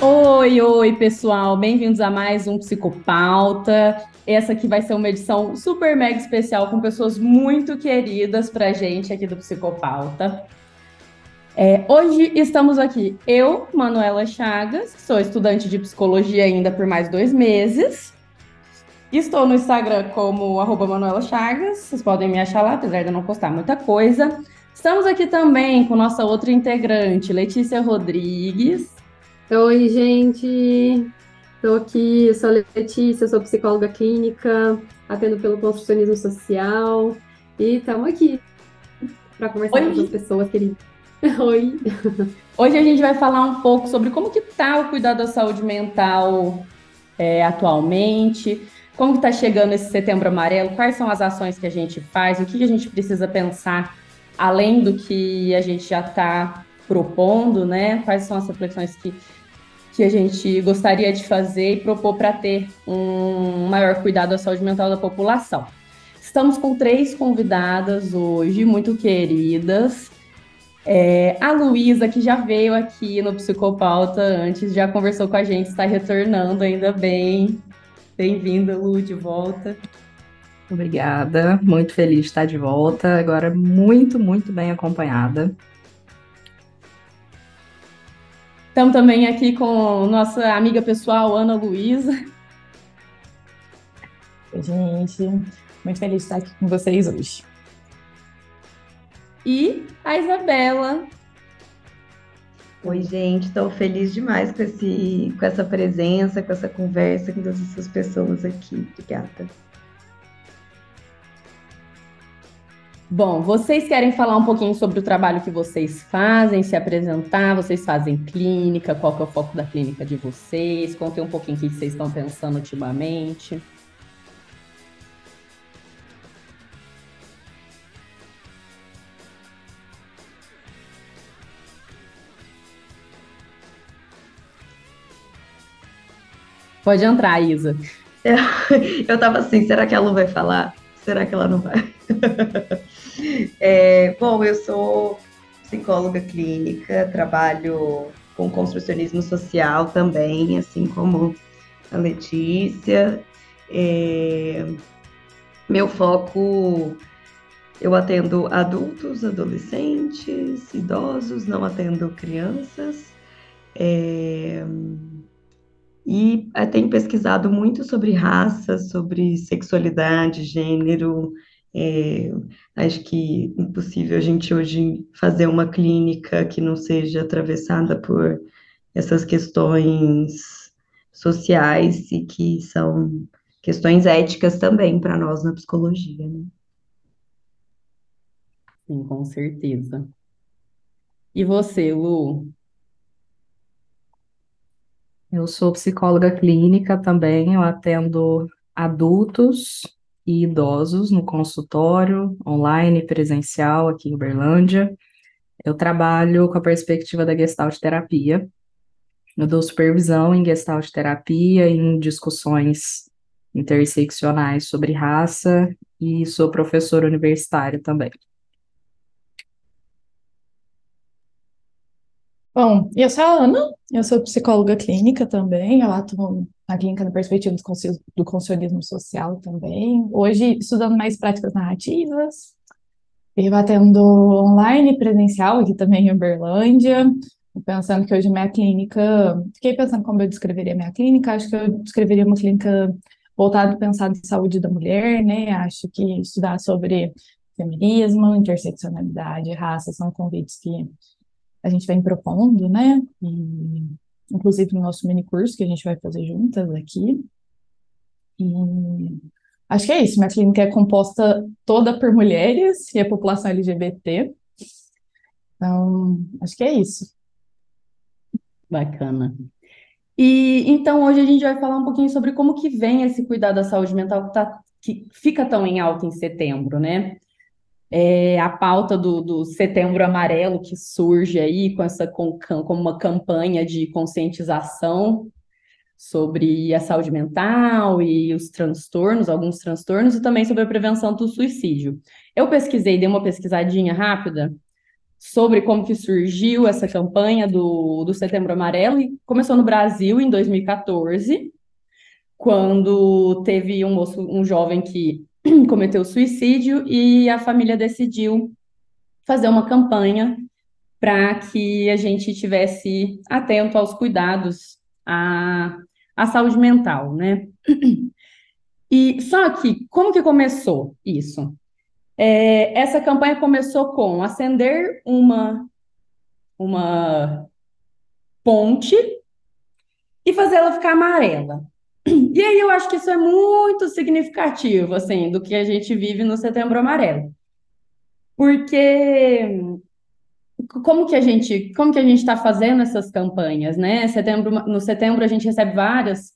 Oi, oi, pessoal, bem-vindos a mais um Psicopauta. Essa aqui vai ser uma edição super mega especial com pessoas muito queridas pra gente aqui do Psicopauta. É, hoje estamos aqui, eu, Manuela Chagas, sou estudante de psicologia ainda por mais dois meses. Estou no Instagram como arroba Manuela Chagas, vocês podem me achar lá, apesar de eu não postar muita coisa. Estamos aqui também com nossa outra integrante, Letícia Rodrigues. Oi, gente. Estou aqui, sou a Letícia, sou psicóloga clínica, atendo pelo construcionismo social e estamos aqui para conversar Oi. com as pessoas queridas. Oi. Hoje a gente vai falar um pouco sobre como que está o cuidado da saúde mental é, atualmente, como que está chegando esse setembro amarelo, quais são as ações que a gente faz, o que, que a gente precisa pensar além do que a gente já está propondo, né? Quais são as reflexões que que a gente gostaria de fazer e propor para ter um maior cuidado da saúde mental da população. Estamos com três convidadas hoje, muito queridas. É, a Luísa, que já veio aqui no Psicopauta antes, já conversou com a gente, está retornando, ainda bem. Bem-vinda, Lu, de volta. Obrigada, muito feliz de estar de volta, agora muito, muito bem acompanhada. Estamos também aqui com nossa amiga pessoal, Ana Luísa. Oi, gente. Muito feliz de estar aqui com vocês hoje. E a Isabela. Oi, gente. Estou feliz demais com, esse, com essa presença, com essa conversa com todas essas pessoas aqui. Obrigada. Bom, vocês querem falar um pouquinho sobre o trabalho que vocês fazem, se apresentar? Vocês fazem clínica? Qual que é o foco da clínica de vocês? Contem um pouquinho o que vocês estão pensando ultimamente. Pode entrar, Isa. Eu tava assim, será que a Lu vai falar? Será que ela não vai? é, bom, eu sou psicóloga clínica, trabalho com construcionismo social também, assim como a Letícia. É, meu foco, eu atendo adultos, adolescentes, idosos, não atendo crianças. É, e eh, tenho pesquisado muito sobre raça, sobre sexualidade, gênero. É, acho que é impossível a gente hoje fazer uma clínica que não seja atravessada por essas questões sociais e que são questões éticas também para nós na psicologia, né? Sim, com certeza. E você, Lu? Eu sou psicóloga clínica também, eu atendo adultos e idosos no consultório, online, presencial, aqui em Uberlândia. Eu trabalho com a perspectiva da Gestalt terapia. Eu dou supervisão em Gestalt terapia, em discussões interseccionais sobre raça e sou professora universitária também. Bom, eu sou a Ana, eu sou psicóloga clínica também, eu atuo na clínica na perspectiva do conselhismo social também. Hoje, estudando mais práticas narrativas, eu atendo online presencial aqui também em Uberlândia, pensando que hoje minha clínica, fiquei pensando como eu descreveria minha clínica, acho que eu descreveria uma clínica voltada a pensar em saúde da mulher, né? Acho que estudar sobre feminismo, interseccionalidade, raça são convites que a gente vem propondo, né? E, inclusive no nosso mini curso que a gente vai fazer juntas aqui. E acho que é isso. Minha clínica é composta toda por mulheres e a população LGBT. Então, acho que é isso. Bacana. E então hoje a gente vai falar um pouquinho sobre como que vem esse cuidado da saúde mental que, tá, que fica tão em alta em setembro, né? É, a pauta do, do, Setembro Amarelo que surge aí com essa com, com uma campanha de conscientização sobre a saúde mental e os transtornos, alguns transtornos, e também sobre a prevenção do suicídio. Eu pesquisei, dei uma pesquisadinha rápida sobre como que surgiu essa campanha do, do Setembro Amarelo e começou no Brasil em 2014, quando teve um moço, um jovem que cometeu suicídio e a família decidiu fazer uma campanha para que a gente tivesse atento aos cuidados à, à saúde mental, né? E só que como que começou isso? É, essa campanha começou com acender uma, uma ponte e fazer ela ficar amarela. E aí eu acho que isso é muito significativo, assim, do que a gente vive no Setembro Amarelo. Porque como que a gente, como que a gente está fazendo essas campanhas, né? Setembro, no setembro a gente recebe várias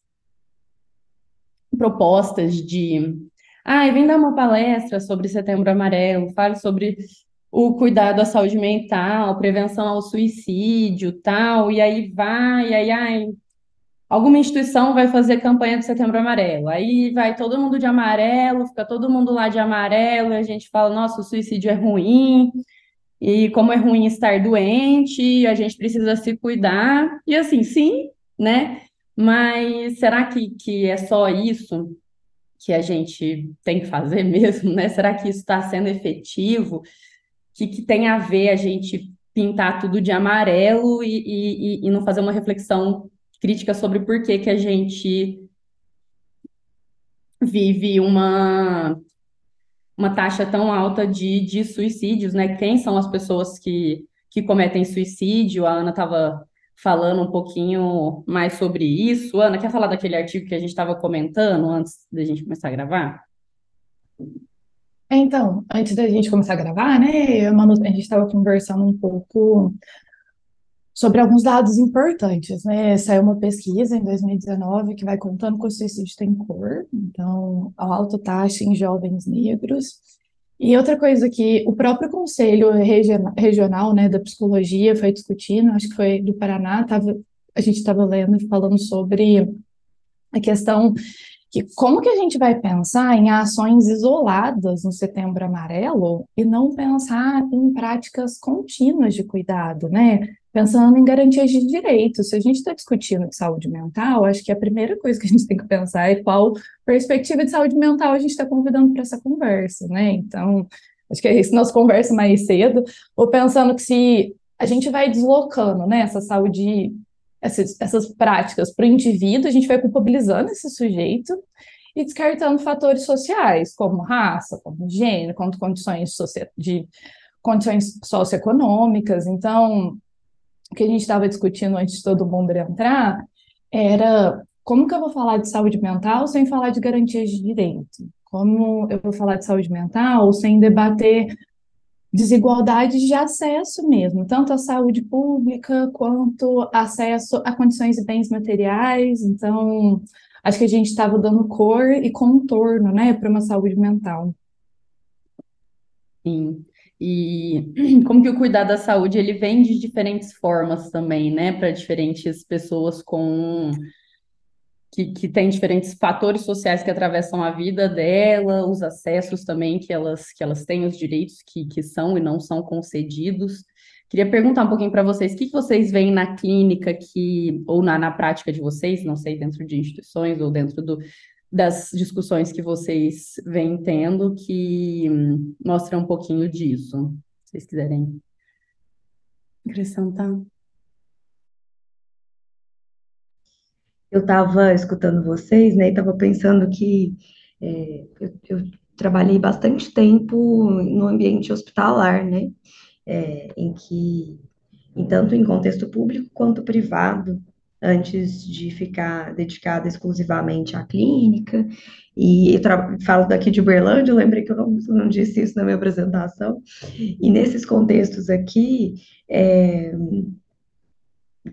propostas de ah, vem dar uma palestra sobre Setembro Amarelo, fale sobre o cuidado à saúde mental, prevenção ao suicídio, tal, e aí vai, e aí, ai, alguma instituição vai fazer campanha de Setembro Amarelo. Aí vai todo mundo de amarelo, fica todo mundo lá de amarelo, e a gente fala, nossa, o suicídio é ruim, e como é ruim estar doente, a gente precisa se cuidar. E assim, sim, né? Mas será que, que é só isso? que a gente tem que fazer mesmo, né? Será que isso está sendo efetivo? O que, que tem a ver a gente pintar tudo de amarelo e, e, e não fazer uma reflexão crítica sobre por que, que a gente vive uma, uma taxa tão alta de, de suicídios, né? Quem são as pessoas que, que cometem suicídio? A Ana estava falando um pouquinho mais sobre isso. Ana, quer falar daquele artigo que a gente estava comentando antes da gente começar a gravar? Então, antes da gente começar a gravar, né, Manu, a gente estava conversando um pouco sobre alguns dados importantes, né? Saiu uma pesquisa em 2019 que vai contando que o suicídio tem cor, então, a alta taxa em jovens negros. E outra coisa que o próprio Conselho Regional, né, da Psicologia foi discutindo, acho que foi do Paraná, tava, a gente estava lendo e falando sobre a questão que como que a gente vai pensar em ações isoladas no Setembro Amarelo e não pensar em práticas contínuas de cuidado, né? Pensando em garantias de direitos. Se a gente está discutindo de saúde mental, acho que a primeira coisa que a gente tem que pensar é qual perspectiva de saúde mental a gente está convidando para essa conversa, né? Então, acho que é isso nossa conversa mais cedo, ou pensando que se a gente vai deslocando, né, essa saúde essas, essas práticas para o indivíduo, a gente vai culpabilizando esse sujeito e descartando fatores sociais, como raça, como gênero, como condições de condições socioeconômicas. Então, o que a gente estava discutindo antes de todo mundo entrar era como que eu vou falar de saúde mental sem falar de garantias de direito? Como eu vou falar de saúde mental sem debater desigualdades de acesso mesmo, tanto à saúde pública quanto acesso a condições e bens materiais. Então, acho que a gente estava dando cor e contorno, né, para uma saúde mental. Sim. E como que o cuidado da saúde ele vem de diferentes formas também, né, para diferentes pessoas com que, que tem diferentes fatores sociais que atravessam a vida dela, os acessos também que elas, que elas têm, os direitos que, que são e não são concedidos. Queria perguntar um pouquinho para vocês, o que, que vocês veem na clínica que, ou na, na prática de vocês, não sei, dentro de instituições ou dentro do, das discussões que vocês vêm tendo, que hum, mostram um pouquinho disso, se vocês quiserem acrescentar. eu estava escutando vocês, né, e estava pensando que é, eu, eu, trabalhei bastante tempo no ambiente hospitalar, né, é, em que, tanto em contexto público quanto privado, antes de ficar dedicada exclusivamente à clínica, e falo daqui de Uberlândia, eu lembrei que eu não, não, disse isso na minha apresentação, e nesses contextos aqui, é,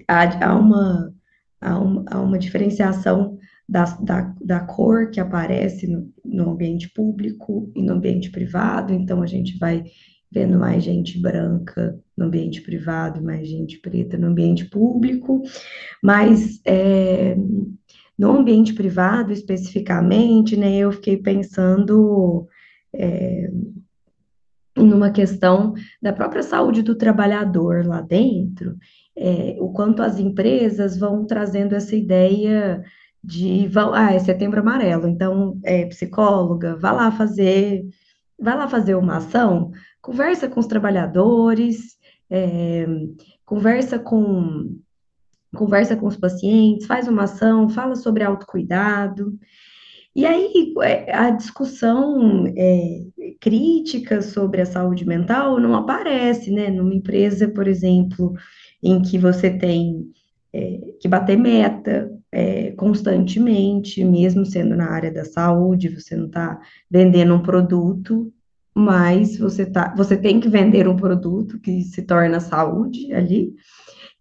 há, há uma há, um, há uma diferenciação da, da, da, cor que aparece no, no ambiente público e no ambiente privado, então a gente vai vendo mais gente branca no ambiente privado, mais gente preta no ambiente público, mas é, no ambiente privado especificamente, né, eu fiquei pensando é, numa questão da própria saúde do trabalhador lá dentro, é, o quanto as empresas vão trazendo essa ideia de, ah, é setembro amarelo, então, é, psicóloga, vá lá fazer, vá lá fazer uma ação, conversa com os trabalhadores, é, conversa com conversa com os pacientes, faz uma ação, fala sobre autocuidado. E aí é, a discussão é, crítica sobre a saúde mental não aparece, né? Numa empresa, por exemplo, em que você tem é, que bater meta é, constantemente, mesmo sendo na área da saúde, você não está vendendo um produto, mas você, tá, você tem que vender um produto que se torna saúde ali,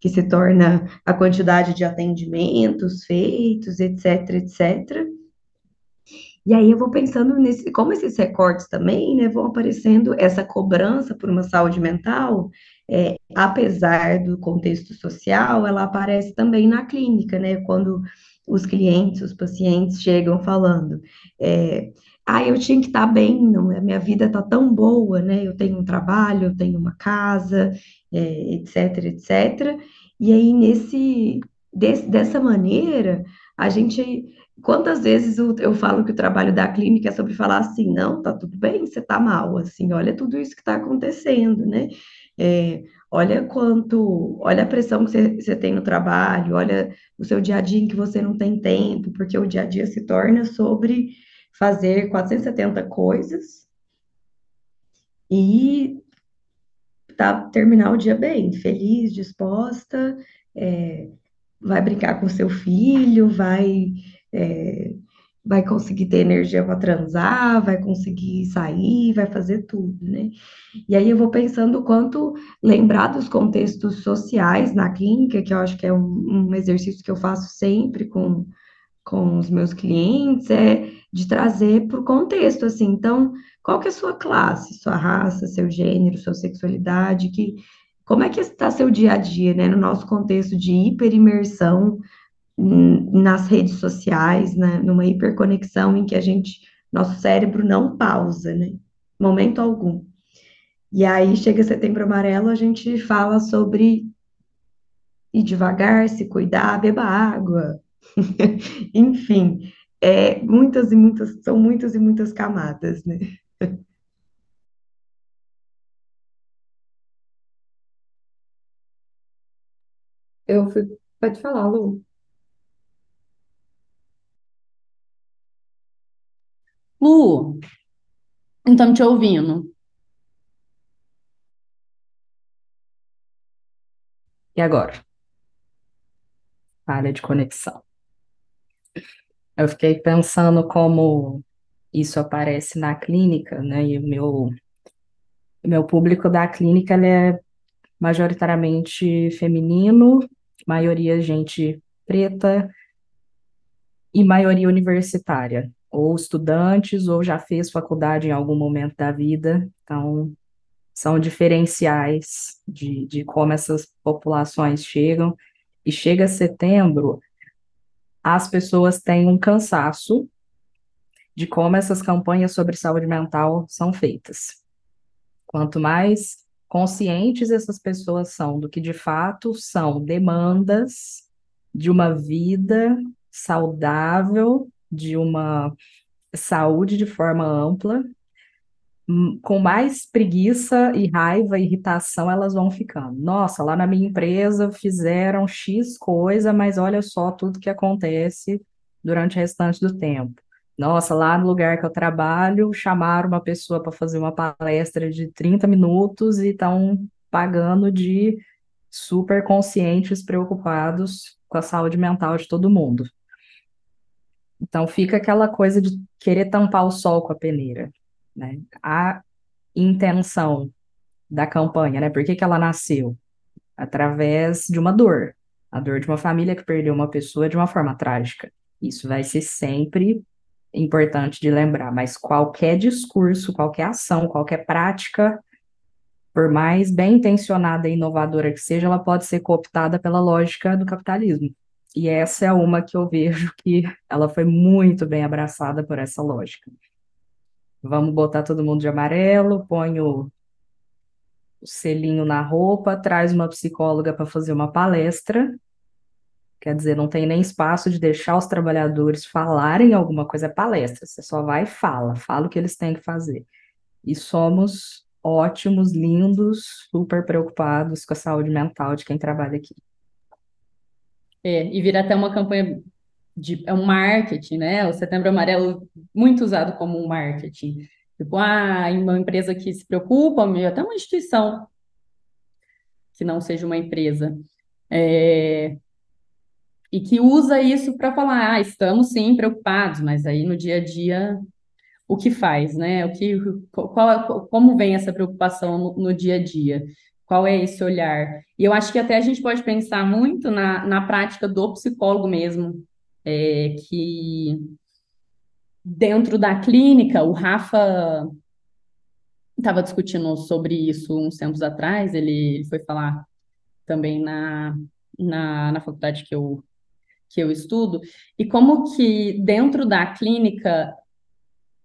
que se torna a quantidade de atendimentos feitos, etc, etc. E aí eu vou pensando nesse, como esses recortes também, né, vão aparecendo essa cobrança por uma saúde mental, é, apesar do contexto social, ela aparece também na clínica, né, quando os clientes, os pacientes chegam falando, é, ah, eu tinha que estar bem, não, a minha vida está tão boa, né, eu tenho um trabalho, eu tenho uma casa, é, etc, etc, e aí nesse, desse, dessa maneira, a gente quantas vezes eu, eu, falo que o trabalho da clínica é sobre falar assim, não, tá tudo bem, você tá mal, assim, olha tudo isso que está acontecendo, né? É, olha quanto, olha a pressão que você, tem no trabalho, olha o seu dia a dia em que você não tem tempo, porque o dia a dia se torna sobre fazer 470 coisas e tá, terminar o dia bem, feliz, disposta, é, vai brincar com seu filho, vai é, vai conseguir ter energia para transar, vai conseguir sair, vai fazer tudo, né? E aí eu vou pensando quanto lembrar dos contextos sociais na clínica, que eu acho que é um, um exercício que eu faço sempre com, com os meus clientes, é de trazer para o contexto, assim, então, qual que é a sua classe, sua raça, seu gênero, sua sexualidade, que, como é que está seu dia a dia, né, no nosso contexto de hiperimersão nas redes sociais, né, numa hiperconexão em que a gente, nosso cérebro não pausa, né, momento algum. E aí chega setembro amarelo, a gente fala sobre ir devagar, se cuidar, beba água. Enfim, é, muitas e muitas, são muitas e muitas camadas, né? Eu fui, pode falar, Lu. Lu, então te ouvindo. E agora? Falha de conexão. Eu fiquei pensando como isso aparece na clínica, né? E o meu, meu público da clínica é majoritariamente feminino, maioria gente preta e maioria universitária ou estudantes, ou já fez faculdade em algum momento da vida. Então, são diferenciais de, de como essas populações chegam. E chega setembro, as pessoas têm um cansaço de como essas campanhas sobre saúde mental são feitas. Quanto mais conscientes essas pessoas são do que de fato são demandas de uma vida saudável de uma saúde de forma ampla, hum, com mais preguiça e raiva e irritação elas vão ficando. Nossa, lá na minha empresa fizeram X coisa, mas olha só tudo que acontece durante o restante do tempo. Nossa, lá no lugar que eu trabalho, chamaram uma pessoa para fazer uma palestra de 30 minutos e estão pagando de super conscientes, preocupados com a saúde mental de todo mundo. Então fica aquela coisa de querer tampar o sol com a peneira, né? A intenção da campanha, né? Por que que ela nasceu? Através de uma dor, a dor de uma família que perdeu uma pessoa de uma forma trágica. Isso vai ser sempre importante de lembrar, mas qualquer discurso, qualquer ação, qualquer prática, por mais bem intencionada e inovadora que seja, ela pode ser cooptada pela lógica do capitalismo. E essa é uma que eu vejo que ela foi muito bem abraçada por essa lógica. Vamos botar todo mundo de amarelo, ponho o selinho na roupa, traz uma psicóloga para fazer uma palestra. Quer dizer, não tem nem espaço de deixar os trabalhadores falarem alguma coisa, é palestra. Você só vai e fala, fala o que eles têm que fazer. E somos ótimos, lindos, super preocupados com a saúde mental de quem trabalha aqui. É, e vira até uma campanha de é um marketing, né? O Setembro Amarelo muito usado como um marketing. Tipo, ah, uma empresa que se preocupa, até uma instituição que não seja uma empresa. É, e que usa isso para falar, ah, estamos sim preocupados, mas aí no dia a dia o que faz, né? O que, qual, como vem essa preocupação no, no, dia a dia? Qual é esse olhar? E eu acho que até a gente pode pensar muito na, na prática do psicólogo mesmo, é, que dentro da clínica, o Rafa estava discutindo sobre isso uns tempos atrás, ele, ele foi falar também na, na, na faculdade que eu, que eu estudo, e como que dentro da clínica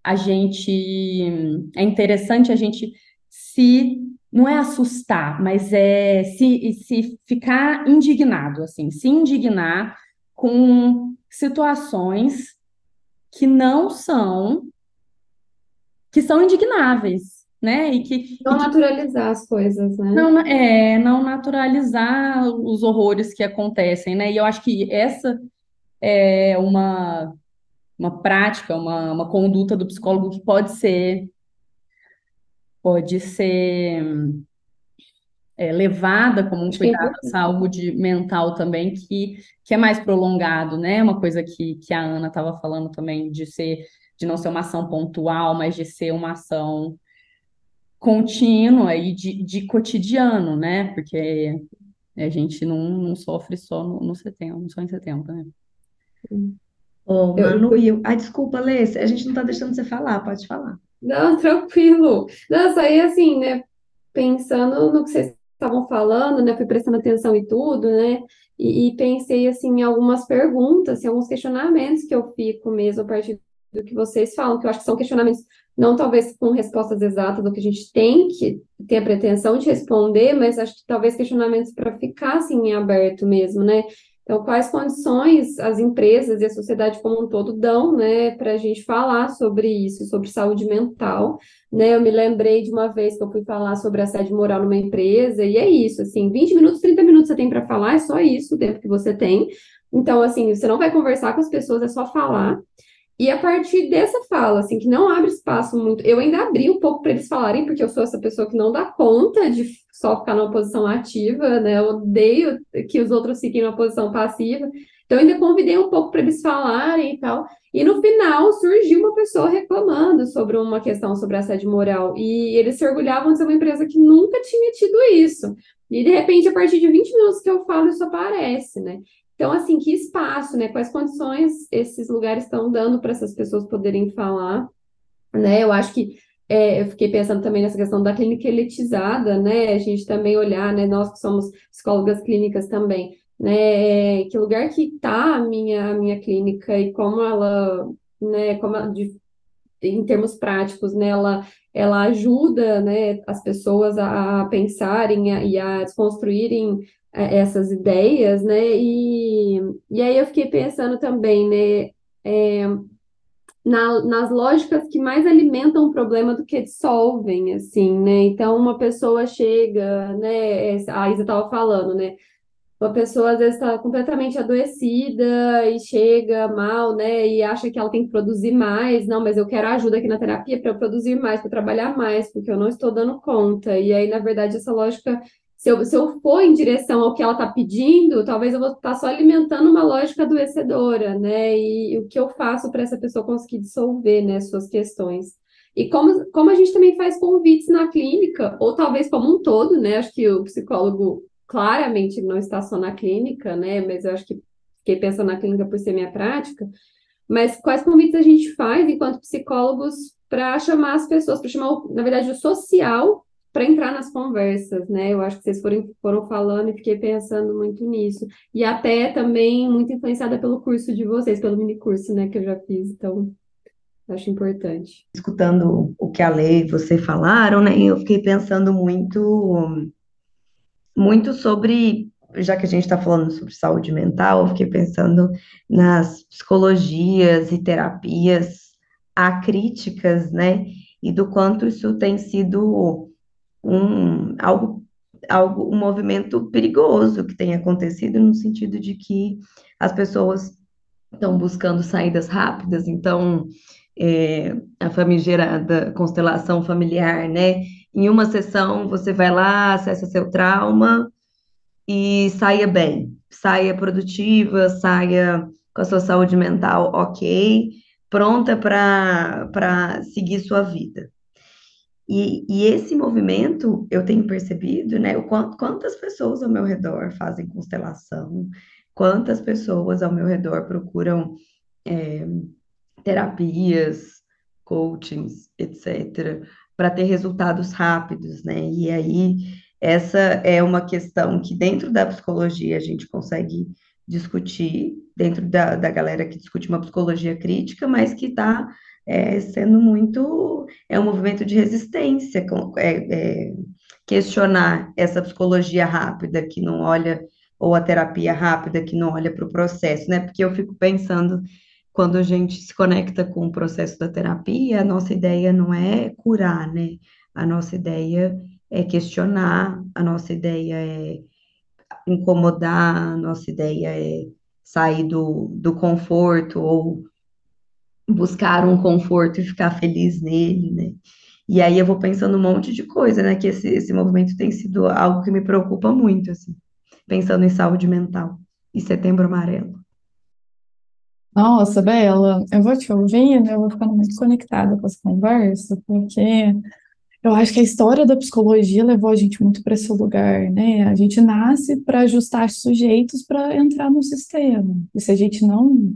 a gente é interessante a gente se não é assustar, mas é se, se ficar indignado, assim, se indignar com situações que não são que são indignáveis, né? E que não e que, naturalizar as coisas, né? Não, é, não naturalizar os horrores que acontecem, né? E eu acho que essa é uma uma prática, uma, uma conduta do psicólogo que pode ser pode ser é, levada como um cuidado da saúde mental também, que, que é mais prolongado, né? Uma coisa que, que a Ana estava falando também, de ser, de não ser uma ação pontual, mas de ser uma ação contínua e de, de cotidiano, né? Porque a gente não, não sofre só no, no setembro, só em setembro, né? Ô, Manu, eu, eu... Ah, desculpa, Lê, a gente não está deixando você falar, pode falar. Não, tranquilo. Não, isso aí assim, né? Pensando no que vocês estavam falando, né? Fui prestando atenção e tudo, né? E, e, pensei assim em algumas perguntas, em alguns questionamentos que eu fico mesmo a partir do que vocês falam, que eu acho que são questionamentos não talvez com respostas exatas do que a gente tem que ter a pretensão de responder, mas acho que talvez questionamentos para ficar assim em aberto mesmo, né? Então, quais condições as empresas e a sociedade como um todo dão, né, para a gente falar sobre isso, sobre saúde mental, né? Eu me lembrei de uma vez que eu fui falar sobre assédio moral numa empresa, e é isso, assim, 20 minutos, 30 minutos você tem para falar, é só isso o tempo que você tem. Então, assim, você não vai conversar com as pessoas, é só falar. E a partir dessa fala, assim, que não abre espaço muito, eu ainda abri um pouco para eles falarem, porque eu sou essa pessoa que não dá conta de só ficar numa posição ativa, né? Eu odeio que os outros fiquem numa posição passiva. Então, ainda convidei um pouco para eles falarem e tal. E no final surgiu uma pessoa reclamando sobre uma questão sobre assédio moral. E eles se orgulhavam de ser uma empresa que nunca tinha tido isso. E de repente, a partir de 20 minutos que eu falo, isso aparece, né? Então, assim, que espaço, né? Quais condições esses lugares estão dando para essas pessoas poderem falar, né? Eu acho que é, eu fiquei pensando também nessa questão da clínica elitizada, né? A gente também olhar, né? Nós que somos psicólogas clínicas também, né? Que lugar que está a minha, a minha clínica e como ela, né? Como ela, de, em termos práticos, né? Ela, ela ajuda, né? As pessoas a, a pensarem e a desconstruírem é, essas ideias, né? E, e aí eu fiquei pensando também, né? É, na, nas lógicas que mais alimentam o problema do que dissolvem, assim, né? Então, uma pessoa chega, né? A Isa estava falando, né? Uma pessoa às vezes está completamente adoecida e chega mal, né? E acha que ela tem que produzir mais. Não, mas eu quero ajuda aqui na terapia para eu produzir mais, para trabalhar mais, porque eu não estou dando conta. E aí, na verdade, essa lógica se eu, se eu for em direção ao que ela está pedindo, talvez eu vou estar tá só alimentando uma lógica adoecedora, né? E, e o que eu faço para essa pessoa conseguir dissolver, né, suas questões. E como, como a gente também faz convites na clínica, ou talvez como um todo, né? Acho que o psicólogo claramente não está só na clínica, né? Mas eu acho que fiquei pensando na clínica por ser minha prática. Mas quais convites a gente faz enquanto psicólogos para chamar as pessoas, para chamar, na verdade, o social para entrar nas conversas, né? Eu acho que vocês foram, foram falando e fiquei pensando muito nisso. E até também muito influenciada pelo curso de vocês, pelo mini curso, né, que eu já fiz. Então, Acho importante. Escutando o que a Lei e você falaram, né? Eu fiquei pensando muito, muito sobre, já que a gente está falando sobre saúde mental, eu fiquei pensando nas psicologias e terapias acríticas, né? E do quanto isso tem sido um algo, algo um movimento perigoso que tem acontecido no sentido de que as pessoas estão buscando saídas rápidas, então é, a famigerada constelação familiar, né? Em uma sessão você vai lá, acessa seu trauma e saia bem, saia produtiva, saia com a sua saúde mental ok, pronta para seguir sua vida. E, e, esse movimento eu tenho percebido, né? O quanto, quantas pessoas ao meu redor fazem constelação, quantas pessoas ao meu redor procuram é, terapias, coachings, etc., para ter resultados rápidos, né? E aí, essa é uma questão que dentro da psicologia a gente consegue discutir, dentro da, da galera que discute uma psicologia crítica, mas que está é, sendo muito. É um movimento de resistência, é, é, questionar essa psicologia rápida que não olha, ou a terapia rápida que não olha para o processo, né? Porque eu fico pensando quando a gente se conecta com o processo da terapia, a nossa ideia não é curar, né? A nossa ideia é questionar, a nossa ideia é incomodar, a nossa ideia é sair do, do conforto ou buscar um conforto e ficar feliz nele, né? E aí eu vou pensando um monte de coisa, né? Que esse, esse movimento tem sido algo que me preocupa muito, assim, pensando em saúde mental e setembro amarelo. Nossa, Bela, eu vou te ouvindo, eu vou ficando muito conectada com essa conversa, porque eu acho que a história da psicologia levou a gente muito para esse lugar, né? A gente nasce para ajustar sujeitos para entrar no sistema. E se a gente não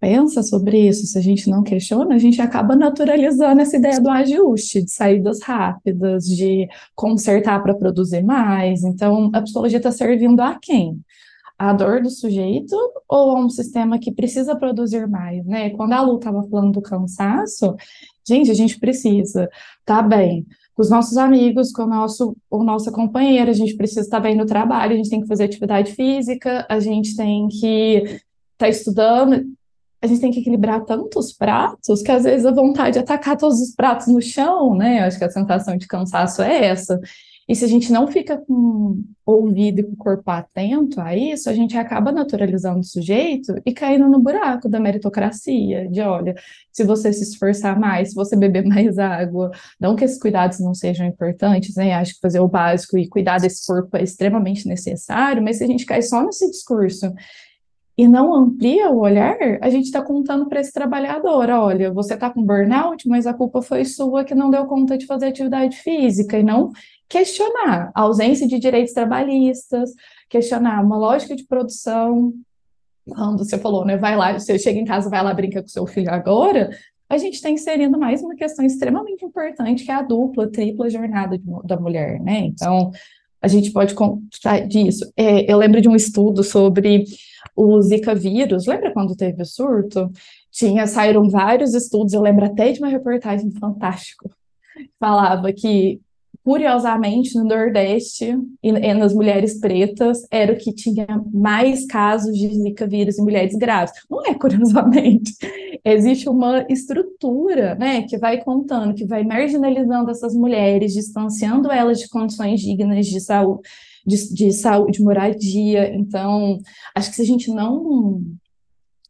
pensa sobre isso, se a gente não questiona, a gente acaba naturalizando essa ideia do ajuste, de saídas rápidas, de consertar para produzir mais. Então, a psicologia está servindo a quem? a dor do sujeito ou a um sistema que precisa produzir mais, né? Quando a Lu estava falando do cansaço, gente, a gente precisa tá bem com os nossos amigos, com o nosso, o nossa companheira, a gente precisa estar bem no trabalho, a gente tem que fazer atividade física, a gente tem que estar tá estudando, a gente tem que equilibrar tantos pratos que às vezes a vontade de atacar todos os pratos no chão, né? Acho que a sensação de cansaço é essa. E se a gente não fica com o ouvido e com o corpo atento a isso, a gente acaba naturalizando o sujeito e caindo no buraco da meritocracia, de olha, se você se esforçar mais, se você beber mais água, não que esses cuidados não sejam importantes, né? Acho que fazer o básico e cuidar desse corpo é extremamente necessário, mas se a gente cai só nesse discurso e não amplia o olhar, a gente está contando para esse trabalhador: olha, você está com burnout, mas a culpa foi sua que não deu conta de fazer atividade física, e não questionar a ausência de direitos trabalhistas, questionar uma lógica de produção. Quando você falou, né, vai lá, você chega em casa, vai lá, brinca com seu filho agora, a gente está inserindo mais uma questão extremamente importante, que é a dupla, tripla jornada de, da mulher, né? Então, a gente pode contar disso. É, eu lembro de um estudo sobre o Zika vírus, lembra quando teve o surto? Tinha, saíram vários estudos, eu lembro até de uma reportagem fantástica, falava que curiosamente, no Nordeste e, e, nas mulheres pretas, era o que tinha mais casos de Zika vírus em mulheres grávidas. Não é curiosamente. Existe uma estrutura, né, que vai contando, que vai marginalizando essas mulheres, distanciando elas de condições dignas de saúde, de, de saúde, de moradia. Então, acho que se a gente não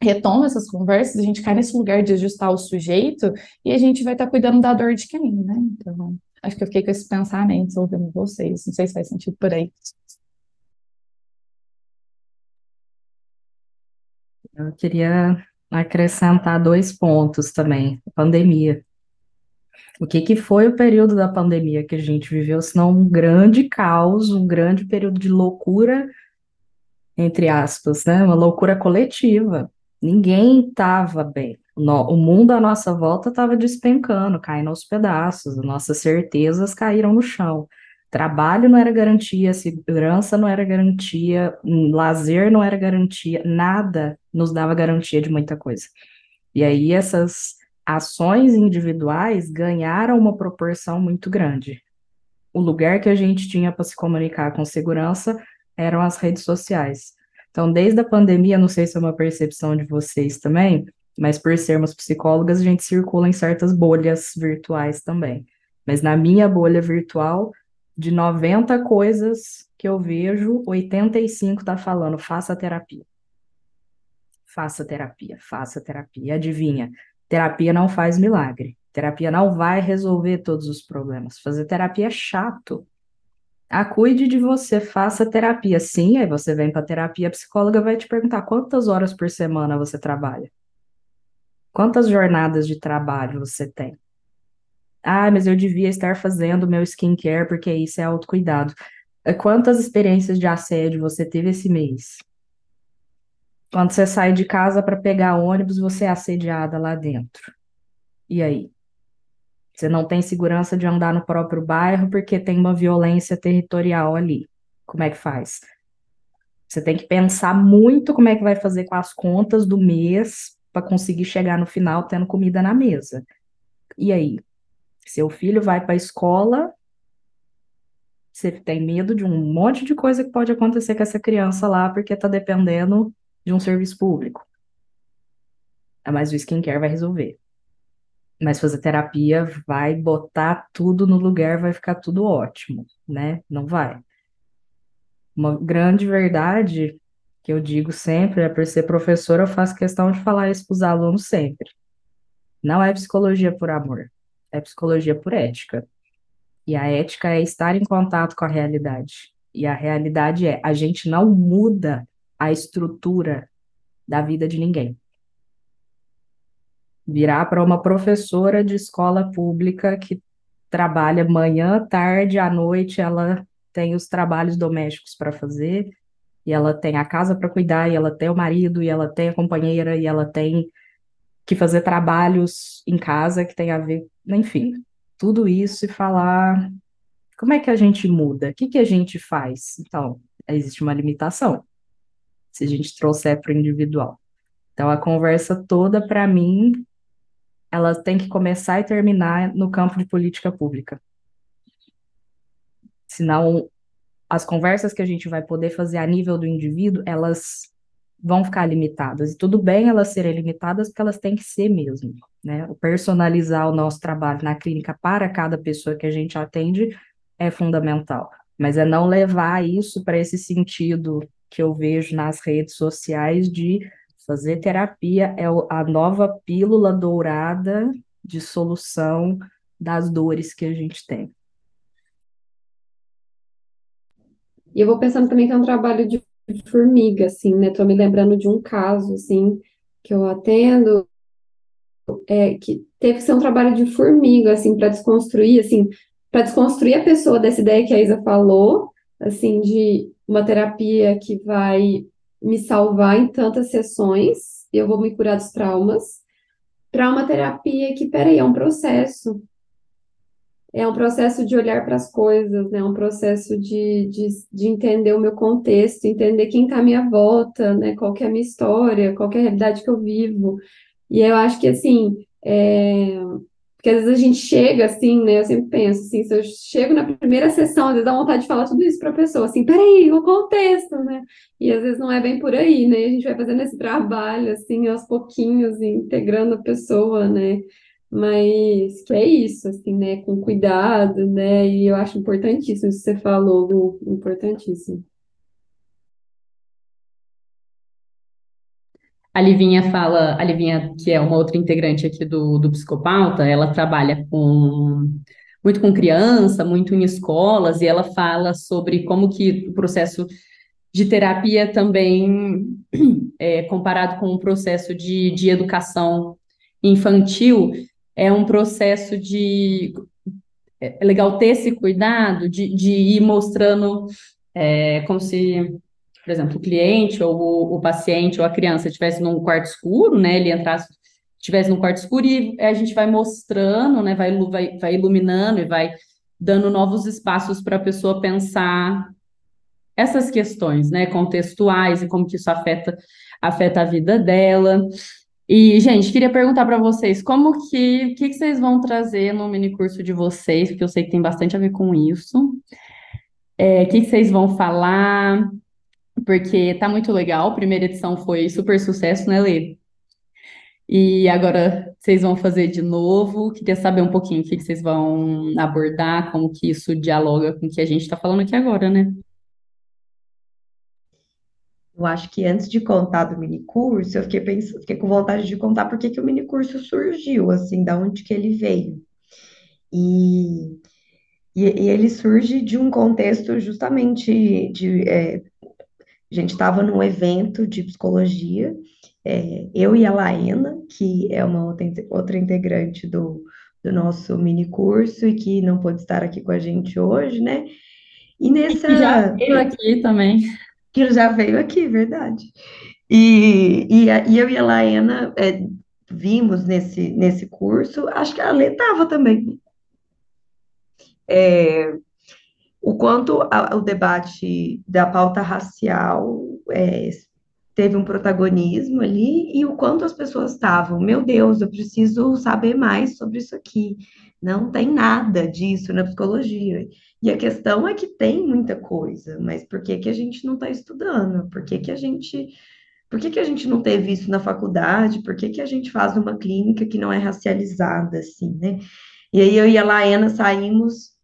retoma essas conversas, a gente cai nesse lugar de ajustar o sujeito e a gente vai estar tá cuidando da dor de quem, né? Então, Acho que eu fiquei com esse pensamento ouvindo vocês. Não sei se faz sentido por aí. Eu queria acrescentar dois pontos também. Pandemia. O que, que foi o período da pandemia que a gente viveu, senão um grande caos, um grande período de loucura, entre aspas, né? Uma loucura coletiva. Ninguém estava bem o mundo à nossa volta estava despencando, caindo aos pedaços, nossas certezas caíram no chão. Trabalho não era garantia, segurança não era garantia, lazer não era garantia, nada nos dava garantia de muita coisa. E aí essas ações individuais ganharam uma proporção muito grande. O lugar que a gente tinha para se comunicar com segurança eram as redes sociais. Então, desde a pandemia, não sei se é uma percepção de vocês também, mas por sermos psicólogas, a gente circula em certas bolhas virtuais também. Mas na minha bolha virtual, de 90 coisas que eu vejo, 85 tá falando, faça terapia. Faça terapia, faça terapia. Adivinha, terapia não faz milagre. Terapia não vai resolver todos os problemas. Fazer terapia é chato. Ah, cuide de você, faça terapia. Sim, aí você vem para terapia, a psicóloga vai te perguntar quantas horas por semana você trabalha. Quantas jornadas de trabalho você tem? Ah, mas eu devia estar fazendo meu skincare porque isso é autocuidado. É, quantas experiências de assédio você teve esse mês? Quando você sai de casa para pegar ônibus, você é assediada lá dentro. E aí? Você não tem segurança de andar no próprio bairro porque tem uma violência territorial ali. Como é que faz? Você tem que pensar muito como é que vai fazer com as contas do mês para conseguir chegar no final tendo comida na mesa. E aí? Seu filho vai para a escola, você tem medo de um monte de coisa que pode acontecer com essa criança lá porque está dependendo de um serviço público. Ah, mas o skincare vai resolver. Mas fazer terapia vai botar tudo no lugar, vai ficar tudo ótimo, né? Não vai. Uma grande verdade que eu digo sempre é por ser professora, eu faço questão de falar isso para os alunos sempre. Não é psicologia por amor, é psicologia por ética. E a ética é estar em contato com a realidade. E a realidade é, a gente não muda a estrutura da vida de ninguém. Virar para uma professora de escola pública que trabalha manhã, tarde, à noite, ela tem os trabalhos domésticos para fazer, e ela tem a casa para cuidar, e ela tem o marido, e ela tem a companheira, e ela tem que fazer trabalhos em casa que tem a ver, enfim, tudo isso e falar como é que a gente muda, o que, que a gente faz. Então, existe uma limitação se a gente trouxer para o individual. Então, a conversa toda, para mim, ela tem que começar e terminar no campo de política pública. Senão, as conversas que a gente vai poder fazer a nível do indivíduo, elas vão ficar limitadas. E tudo bem elas serem limitadas, porque elas têm que ser mesmo. Né? Personalizar o nosso trabalho na clínica para cada pessoa que a gente atende é fundamental. Mas é não levar isso para esse sentido que eu vejo nas redes sociais de fazer terapia é a nova pílula dourada de solução das dores que a gente tem. E eu vou pensando também que é um trabalho de formiga, assim, né? Tô me lembrando de um caso, assim, que eu atendo, é, que teve que ser um trabalho de formiga, assim, para desconstruir, assim, para desconstruir a pessoa dessa ideia que a Isa falou, assim, de uma terapia que vai me salvar em tantas sessões, eu vou me curar dos traumas, para uma terapia que, peraí, é um processo. É um processo de olhar para as coisas, né? É um processo de, de, de entender o meu contexto, entender quem está à minha volta, né? Qual é a minha história, qual é a realidade que eu vivo. E eu acho que, assim, é, porque às vezes a gente chega assim, né? Eu sempre penso assim, se eu chego na primeira sessão, às vezes dá vontade de falar tudo isso para a pessoa, assim, peraí, o contexto, né? E às vezes não é bem por aí, né? A gente vai fazendo esse trabalho, assim, aos pouquinhos, integrando a pessoa, né? Mas que é isso, assim, né? Com cuidado, né? E eu acho importantíssimo isso que você falou, Lu, importantíssimo. A Livinha fala, a Livinha, que é uma outra integrante aqui do, do Psicopauta, ela trabalha com muito com criança, muito em escolas, e ela fala sobre como que o processo de terapia também, é, comparado com o processo de, de educação infantil, é um processo de. É legal ter esse cuidado de, de ir mostrando é, como se por exemplo, o cliente ou o, o paciente ou a criança estivesse num quarto escuro, né, ele entrasse, estivesse num quarto escuro e a gente vai mostrando, né, vai, vai, vai iluminando e vai dando novos espaços para a pessoa pensar essas questões, né, contextuais e como que isso afeta, afeta a vida dela. E, gente, queria perguntar para vocês, como que, que, que vocês vão trazer no mini curso de vocês, porque eu sei que tem bastante a ver com isso. É, o que, que vocês vão falar? Porque tá muito legal, a primeira edição foi super sucesso, né, Lê? E agora vocês vão fazer de novo. Queria saber um pouquinho o que, vocês vão abordar, como que isso dialoga com o que a gente está falando aqui agora, né? Eu acho que antes de contar do minicurso, eu fiquei pensando, fiquei com vontade de contar por que o minicurso surgiu, assim, da onde que ele veio. E, e, e ele surge de um contexto justamente de, é, a gente estava num evento de psicologia, é, eu e a Laena, que é uma outra, outra integrante do, do nosso mini curso e que não pôde estar aqui com a gente hoje, né? E nessa. E já veio aqui também que já veio aqui, verdade. E, e, e eu e a Laena é, vimos nesse, nesse curso, acho que a Lê estava também. É, o quanto a, o debate da pauta racial é, teve um protagonismo ali e o quanto as pessoas estavam, meu Deus, eu preciso saber mais sobre isso aqui. Não tem nada disso na psicologia. E a questão é que tem muita coisa, mas por que que a gente não está estudando? Por que que a gente, por que que a gente não teve isso na faculdade? Por que que a gente faz uma clínica que não é racializada, assim, né? E aí eu e a Laena saímos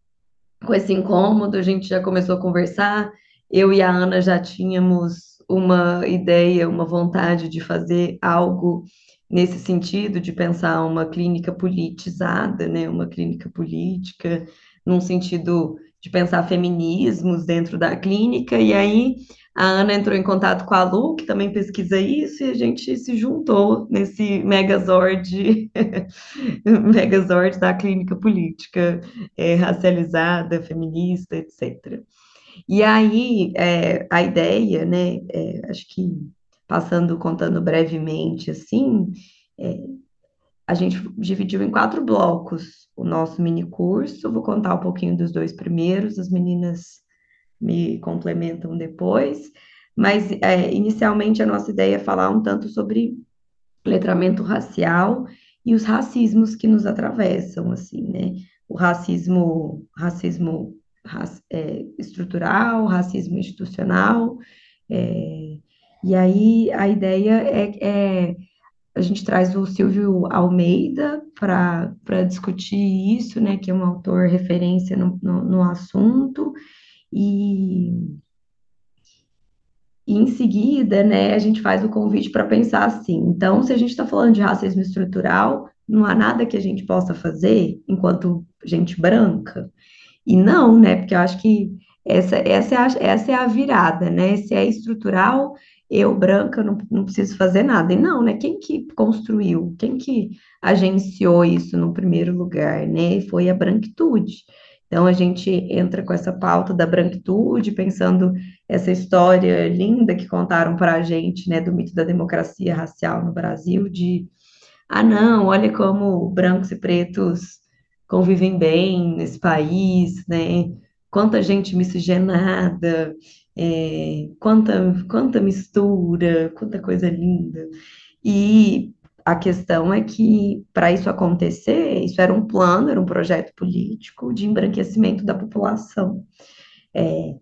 com esse incômodo, a gente já começou a conversar, eu e a Ana já tínhamos uma ideia, uma vontade de fazer algo nesse sentido, de pensar uma clínica politizada, né, uma clínica política, num sentido de pensar feminismos dentro da clínica, e aí a Ana entrou em contato com a Lu, que também pesquisa isso, e a gente se juntou nesse megazord, megazord da clínica política, é, racializada, feminista, etc. E aí, é, a ideia, né, é, acho que passando, contando brevemente, assim, a gente dividiu em quatro blocos o nosso mini curso. Vou contar um pouquinho dos dois primeiros, as meninas me complementam depois. Mas, é, inicialmente, a nossa ideia é falar um tanto sobre letramento racial e os racismos que nos atravessam, assim, né? O racismo, racismo é, estrutural, racismo institucional. É, e aí a ideia é, é a gente traz o Silvio Almeida para discutir isso, né, que é um autor referência no, no, no assunto, e, e, em seguida, né, a gente faz o convite para pensar assim, então, se a gente está falando de racismo estrutural, não há nada que a gente possa fazer enquanto gente branca? E não, né, porque eu acho que essa, essa, é, a, essa é a virada, né, se é estrutural eu, branca, não, não preciso fazer nada. E não, né? Quem que construiu, quem que agenciou isso no primeiro lugar, né? Foi a branquitude. Então, a gente entra com essa pauta da branquitude, pensando essa história linda que contaram para a gente, né, do mito da democracia racial no Brasil, de, ah, não, olha como brancos e pretos convivem bem nesse país, né, quanta gente miscigenada, é, quanta, quanta mistura, quanta coisa linda. E a questão é que, para isso acontecer, isso era um plano, era um projeto político de embranquecimento da população, é,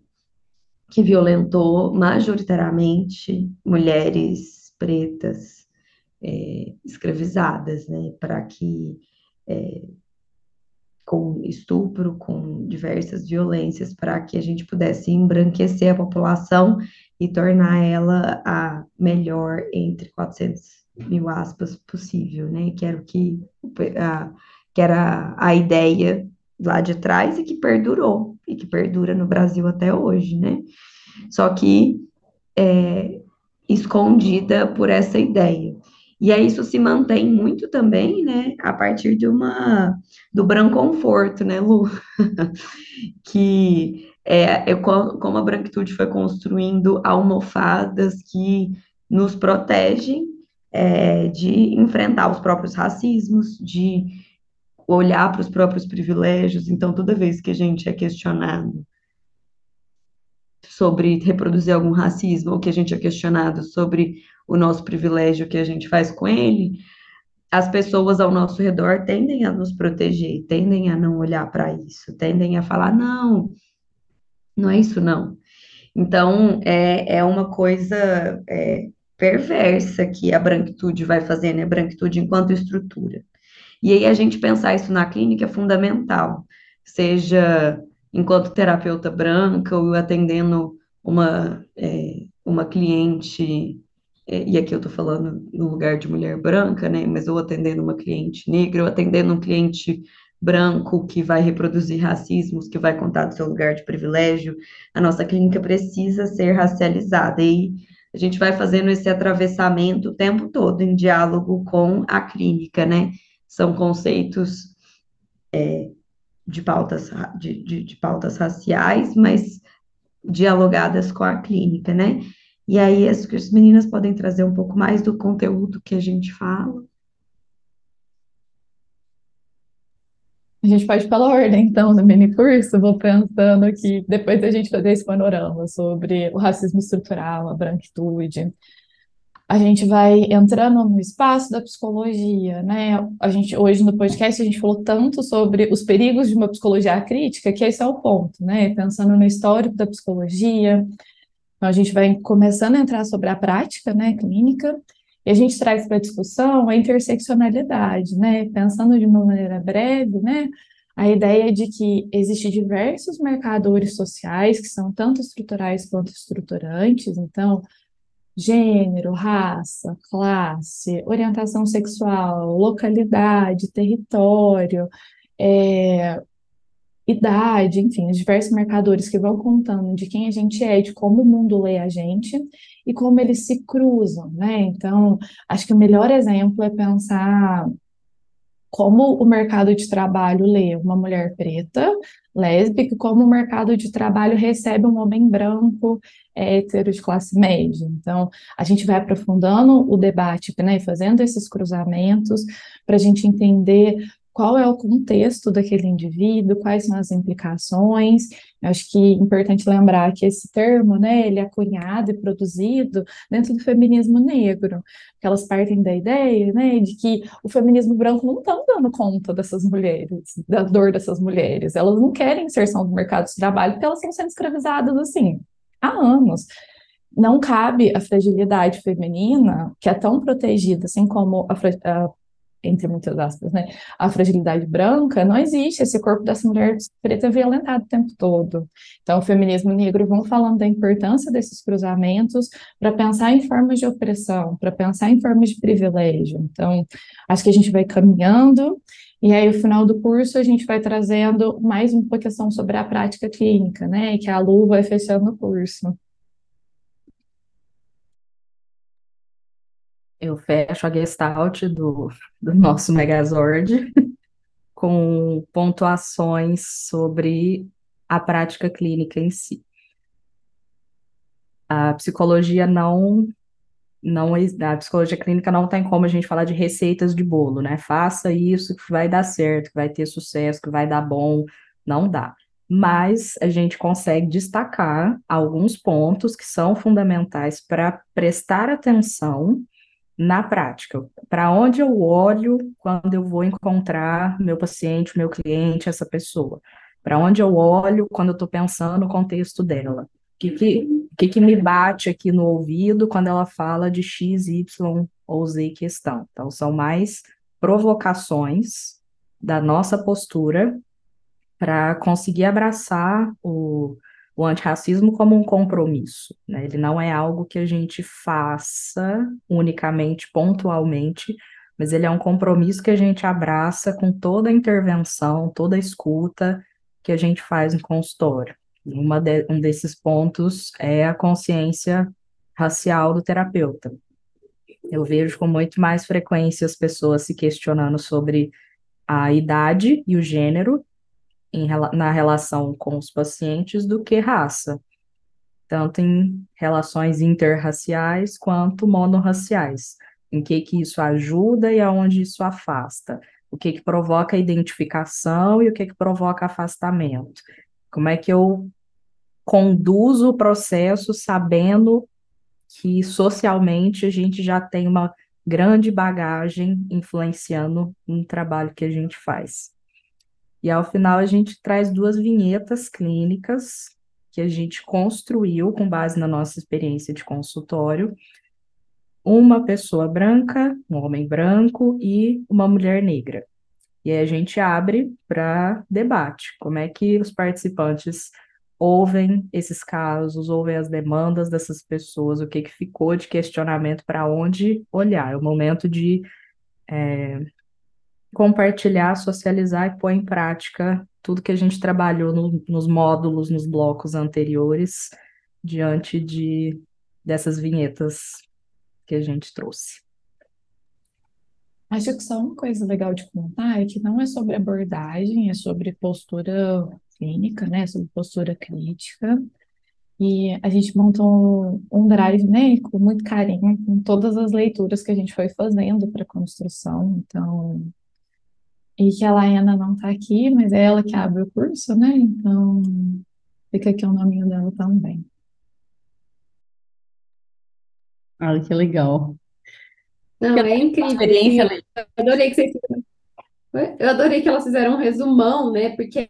que violentou majoritariamente mulheres pretas é, escravizadas, né, para que é, com estupro, com diversas violências, para que a gente pudesse embranquecer a população e tornar ela a melhor entre 400 mil aspas possível, né? Que era o que, a, que era a ideia lá de trás e que perdurou e que perdura no Brasil até hoje, né? Só que é, escondida por essa ideia. E aí isso se mantém muito também, né, a partir de uma do branconforto, né, Lu? que é, é, como a branquitude foi construindo almofadas que nos protegem é, de enfrentar os próprios racismos, de olhar para os próprios privilégios. Então, toda vez que a gente é questionado sobre reproduzir algum racismo, ou que a gente é questionado sobre o nosso privilégio que a gente faz com ele, as pessoas ao nosso redor tendem a nos proteger, tendem a não olhar para isso, tendem a falar, não, não é isso não. Então, é, é uma coisa é, perversa que a branquitude vai fazendo, né? Branquitude enquanto estrutura. E aí a gente pensar isso na clínica é fundamental, seja enquanto terapeuta branca ou atendendo uma, é, uma cliente, é, e aqui eu estou falando no lugar de mulher branca, né? Mas ou atendendo uma cliente negra, ou atendendo um cliente branco que vai reproduzir racismos, que vai contar do seu lugar de privilégio. A nossa clínica precisa ser racializada. E a gente vai fazendo esse atravessamento o tempo todo em diálogo com a clínica, né? São conceitos é, de, pautas, de, de, de pautas raciais, mas dialogadas com a clínica, né? E aí as, as meninas podem trazer um pouco mais do conteúdo que a gente fala. A gente pode pela ordem, então, do mini curso. Vou pensando aqui, depois da gente fazer esse panorama sobre o racismo estrutural, a branquitude, a gente vai entrando no espaço da psicologia, né? A gente hoje no podcast a gente falou tanto sobre os perigos de uma psicologia crítica, que esse é o ponto, né? Pensando no histórico da psicologia, então a gente vai começando a entrar sobre a prática, né, clínica, e a gente traz para discussão a interseccionalidade, né? Pensando de uma maneira breve, né? A ideia de que existem diversos marcadores sociais que são tanto estruturais quanto estruturantes, então gênero, raça, classe, orientação sexual, localidade, território, é, idade, enfim, os diversos marcadores que vão contando de quem a gente é, de como o mundo lê a gente e como eles se cruzam, né? Então, acho que o melhor exemplo é pensar como o mercado de trabalho lê uma mulher preta, lésbica, como o mercado de trabalho recebe um homem branco, hétero, de classe média. Então, a gente vai aprofundando o debate, né, fazendo esses cruzamentos, para a gente entender qual é o contexto daquele indivíduo, quais são as implicações. Eu acho que é importante lembrar que esse termo, né, ele é cunhado e produzido dentro do feminismo negro, elas partem da ideia, né, de que o feminismo branco não está dando conta dessas mulheres, da dor dessas mulheres. Elas não querem inserção do mercado de trabalho porque elas estão sendo escravizadas assim há anos não cabe a fragilidade feminina, que é tão protegida, assim como a, a entre muitas aspas, né, a fragilidade branca, não existe esse corpo dessa mulher preta violentado o tempo todo. Então, o feminismo negro vão falando da importância desses cruzamentos para pensar em formas de opressão, para pensar em formas de privilégio. Então, acho que a gente vai caminhando e aí, no final do curso, a gente vai trazendo mais uma questão sobre a prática clínica, né? Que a Lu vai fechando o curso. Eu fecho a gestalt do, do nosso Megazord com pontuações sobre a prática clínica em si. A psicologia não não a psicologia clínica não tem como a gente falar de receitas de bolo, né? Faça isso que vai dar certo, que vai ter sucesso, que vai dar bom, não dá. Mas a gente consegue destacar alguns pontos que são fundamentais para prestar atenção na prática, para onde eu olho quando eu vou encontrar meu paciente, meu cliente, essa pessoa? Para onde eu olho quando eu estou pensando no contexto dela? O que, que, que, que me bate aqui no ouvido quando ela fala de X, Y ou Z questão? Então, são mais provocações da nossa postura para conseguir abraçar o, o antirracismo como um compromisso. Né? Ele não é algo que a gente faça unicamente, pontualmente, mas ele é um compromisso que a gente abraça com toda a intervenção, toda a escuta que a gente faz no consultório. Uma de, um desses pontos é a consciência racial do terapeuta. Eu vejo com muito mais frequência as pessoas se questionando sobre a idade e o gênero em, na relação com os pacientes do que raça, tanto em relações interraciais quanto monorraciais. Em que que isso ajuda e aonde isso afasta? O que que provoca identificação e o que que provoca afastamento? Como é que eu conduzo o processo sabendo que socialmente a gente já tem uma grande bagagem influenciando no trabalho que a gente faz. E ao final a gente traz duas vinhetas clínicas que a gente construiu com base na nossa experiência de consultório. Uma pessoa branca, um homem branco e uma mulher negra. E aí a gente abre para debate. Como é que os participantes ouvem esses casos, ouvem as demandas dessas pessoas, o que, que ficou de questionamento para onde olhar. É o momento de é, compartilhar, socializar e pôr em prática tudo que a gente trabalhou no, nos módulos, nos blocos anteriores, diante de dessas vinhetas que a gente trouxe. Acho que só uma coisa legal de contar é que não é sobre abordagem, é sobre postura clínica, né, sobre postura crítica. E a gente montou um, drive, né, com muito carinho, com todas as leituras que a gente foi fazendo para a construção. Então, e que a Laiana não está aqui, mas é ela que abre o curso, né? Então, fica aqui o nominho dela também. Ah, que legal. Não, é incrível. Experiência, eu adorei que vocês Eu adorei que elas fizeram um resumão, né? Porque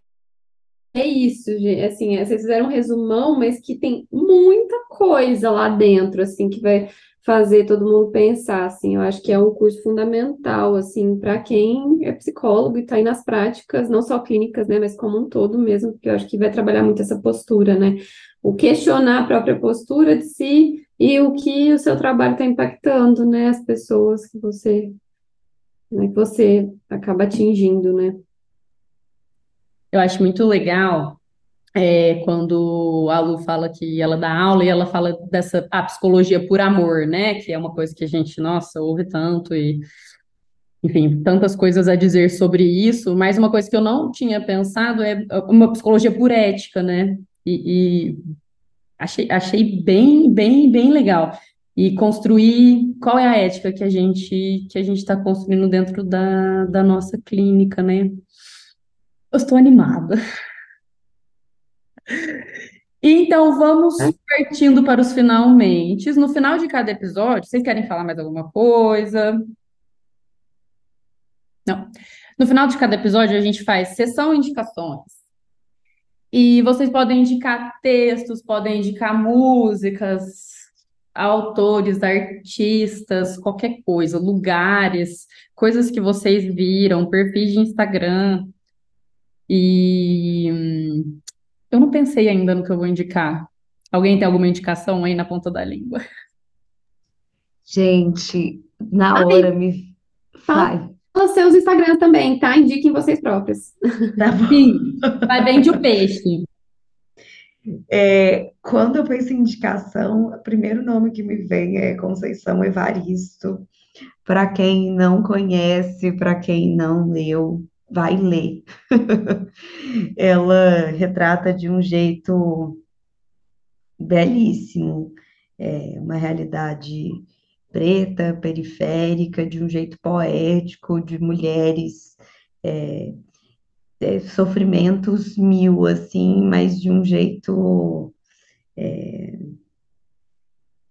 é isso, assim, é, vocês fizeram um resumão, mas que tem muita coisa lá dentro, assim, que vai fazer todo mundo pensar, assim, eu acho que é um curso fundamental, assim, para quem é psicólogo e está aí nas práticas, não só clínicas, né, mas como um todo mesmo, porque eu acho que vai trabalhar muito essa postura, né, o questionar a própria postura de si e o que o seu trabalho está impactando, né, as pessoas que você, né, que você acaba atingindo, né. Eu acho muito legal é, quando a Lu fala que ela dá aula e ela fala dessa a psicologia por amor, né? Que é uma coisa que a gente, nossa, ouve tanto e, enfim, tantas coisas a dizer sobre isso, mas uma coisa que eu não tinha pensado é uma psicologia por ética, né? E, e achei, achei bem, bem, bem legal. E construir qual é a ética que a gente que a gente está construindo dentro da, da nossa clínica, né? Eu estou animada. Então, vamos partindo para os finalmente. No final de cada episódio, vocês querem falar mais alguma coisa? Não. No final de cada episódio, a gente faz sessão indicações. E vocês podem indicar textos, podem indicar músicas, autores, artistas, qualquer coisa, lugares, coisas que vocês viram, perfis de Instagram. E hum, eu não pensei ainda no que eu vou indicar. Alguém tem alguma indicação aí na ponta da língua? Gente, na Ai, hora me faz. Fala seus Instagrams também, tá? Indiquem vocês próprios. Tá Sim, vai vende o peixe. É, quando eu penso em indicação, o primeiro nome que me vem é Conceição Evaristo. Para quem não conhece, para quem não leu, vai ler. Ela retrata de um jeito belíssimo é, uma realidade preta, periférica, de um jeito poético, de mulheres, é, é, sofrimentos mil, assim, mas de um jeito é,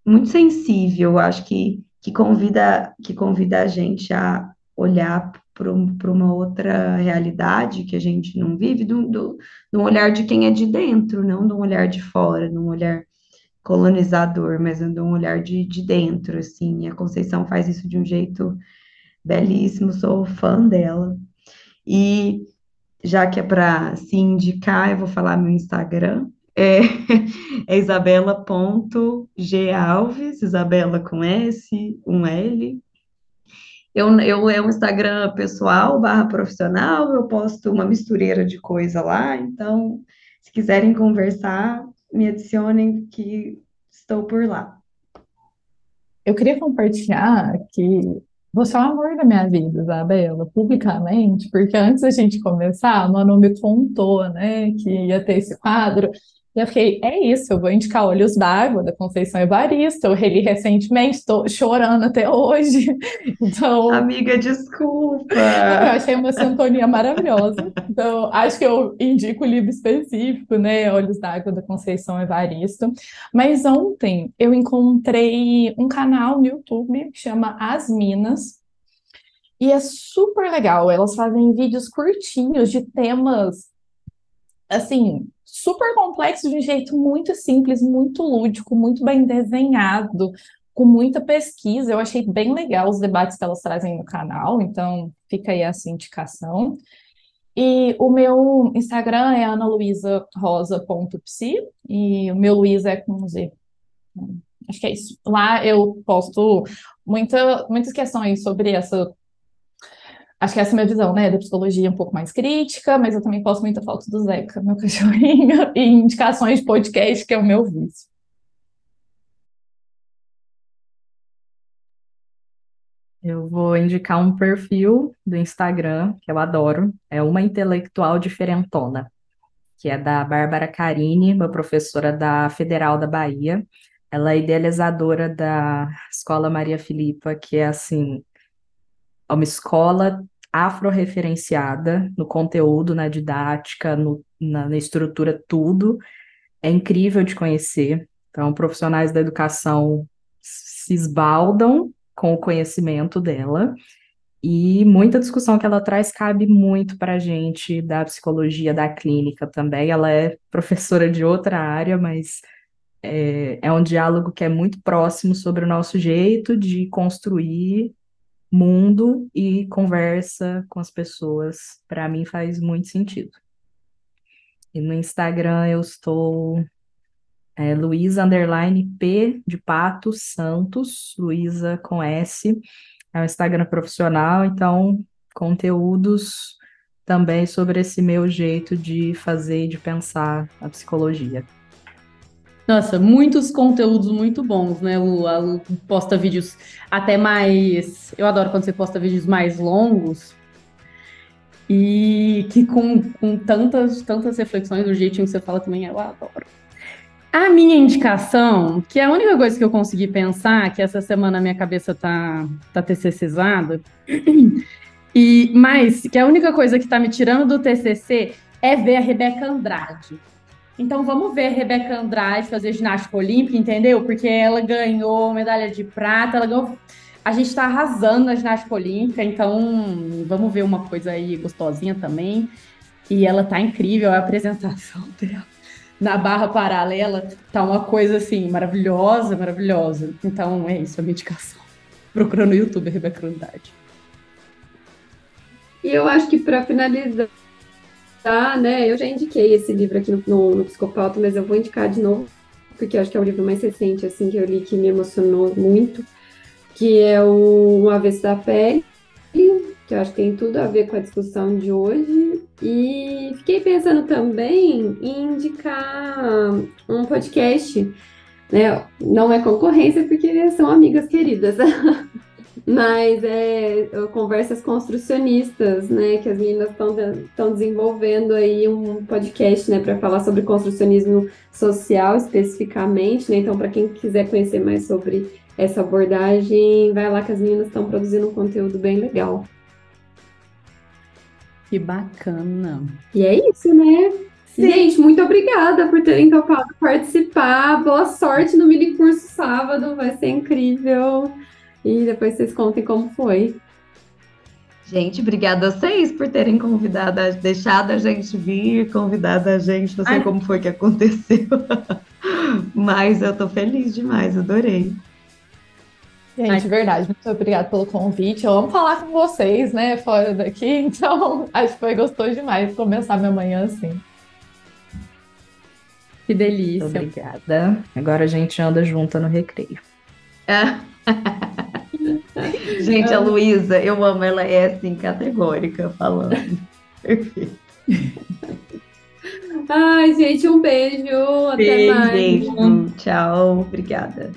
muito sensível, acho que, que, convida, que convida a gente a olhar para uma outra realidade que a gente não vive, do, do, olhar de quem é de dentro, não de um olhar de fora, de um olhar colonizador, mas de um olhar de, de dentro, assim. A Conceição faz isso de um jeito belíssimo, sou fã dela. E já que é para se indicar, eu vou falar meu Instagram. É, é isabela.galves, Isabela com S, um L, eu, eu é um Instagram pessoal barra profissional, eu posto uma mistureira de coisa lá, então, se quiserem conversar, me adicionem que estou por lá. Eu queria compartilhar que você é o amor da minha vida, Isabela, publicamente, porque antes da gente começar, a Manu me contou, né, que ia ter esse quadro, E eu fiquei, é isso, eu vou indicar Olhos d'Água, da Conceição Evaristo. Eu reli recentemente, estou chorando até hoje. Então. Amiga, desculpa. Eu achei uma sintonia maravilhosa. Então, acho que eu indico o livro específico, né? Olhos d'Água, da Conceição Evaristo. Mas ontem eu encontrei um canal no YouTube que chama As Minas. E é super legal. Elas fazem vídeos curtinhos de temas assim, super complexo de um jeito muito simples, muito lúdico, muito bem desenhado, com muita pesquisa. Eu achei bem legal os debates que elas trazem no canal, então fica aí essa indicação. E o meu Instagram é analuisarosa.psi e o meu Luiza é com Z. Acho que é isso. Lá eu posto muita, muitas questões sobre essa Acho que essa é a minha visão, né, da psicologia um pouco mais crítica, mas eu também posto muita foto do Zeca, meu cachorrinho, e indicações de podcast, que é o meu vício. Eu vou indicar um perfil do Instagram que eu adoro, é uma intelectual diferentona, que é da Bárbara Carini, uma professora da Federal da Bahia. Ela é idealizadora da Escola Maria Filipa, que é assim, é uma escola afro-referenciada no conteúdo, na didática, no, na, na estrutura, tudo. É incrível de conhecer. Então, profissionais da educação se esbaldam com o conhecimento dela. E muita discussão que ela traz cabe muito para a gente da psicologia da clínica também. Ela é professora de outra área, mas é, é um diálogo que é muito próximo sobre o nosso jeito de construir mundo e conversa com as pessoas, para mim faz muito sentido. E no Instagram eu estou é, P de Pato Santos, Luísa com S. É um Instagram profissional, então conteúdos também sobre esse meu jeito de fazer e de pensar a psicologia. Nossa, muitos conteúdos muito bons, né? O, a Lu posta vídeos até mais. Eu adoro quando você posta vídeos mais longos e que com, com tantas, tantas reflexões do jeitinho que você fala também, eu adoro. A minha indicação, que é a única coisa que eu consegui pensar, que essa semana a minha cabeça tá, tá TCCizada, e, mas que a única coisa que tá me tirando do TCC é ver a Rebeca Andrade. Então vamos ver Rebeca Andrade fazer ginástica olímpica, entendeu? Porque ela ganhou medalha de prata, ela ganhou. A gente está arrasando na ginástica olímpica, então vamos ver uma coisa aí gostosinha também. E ela tá incrível, a apresentação dela na barra paralela tá uma coisa assim maravilhosa, maravilhosa. Então é isso, a minha indicação. Procura no YouTube Rebeca Andrade. E eu acho que para finalizar tá, né? Eu já indiquei esse livro aqui no, no, no Psicopauta, mas eu vou indicar de novo, porque acho que é o livro mais recente, assim, que eu li, que me emocionou muito, que é o Uma Vez da Pele, que eu acho que tem tudo a ver com a discussão de hoje. E fiquei pensando também em indicar um podcast, né? Não é concorrência, porque são amigas queridas. mas é, conversas construcionistas, né, que as meninas estão desenvolvendo aí um podcast, né, para falar sobre construcionismo social especificamente, né, então para quem quiser conhecer mais sobre essa abordagem, vai lá que as meninas estão produzindo um conteúdo bem legal. Que bacana. E é isso, né? Sim. Gente, muito obrigada por terem topado participar. Boa sorte no mini curso sábado, vai ser incrível e depois vocês contem como foi. Gente, obrigada a vocês por terem convidado, deixado a gente vir, convidado a gente. Não sei Ai. como foi que aconteceu, mas eu tô feliz demais, adorei. Gente, Ai. verdade, muito obrigada pelo convite. Eu amo falar com vocês, né, fora daqui, então acho que foi gostoso demais começar minha manhã assim. Que delícia. Obrigada. Agora a gente anda junta no recreio. É. Gente, a Luísa, eu amo, ela é assim, categórica falando. Perfeito. Ai, gente, um beijo. Até beijo, mais. Beijo. Tchau. Obrigada.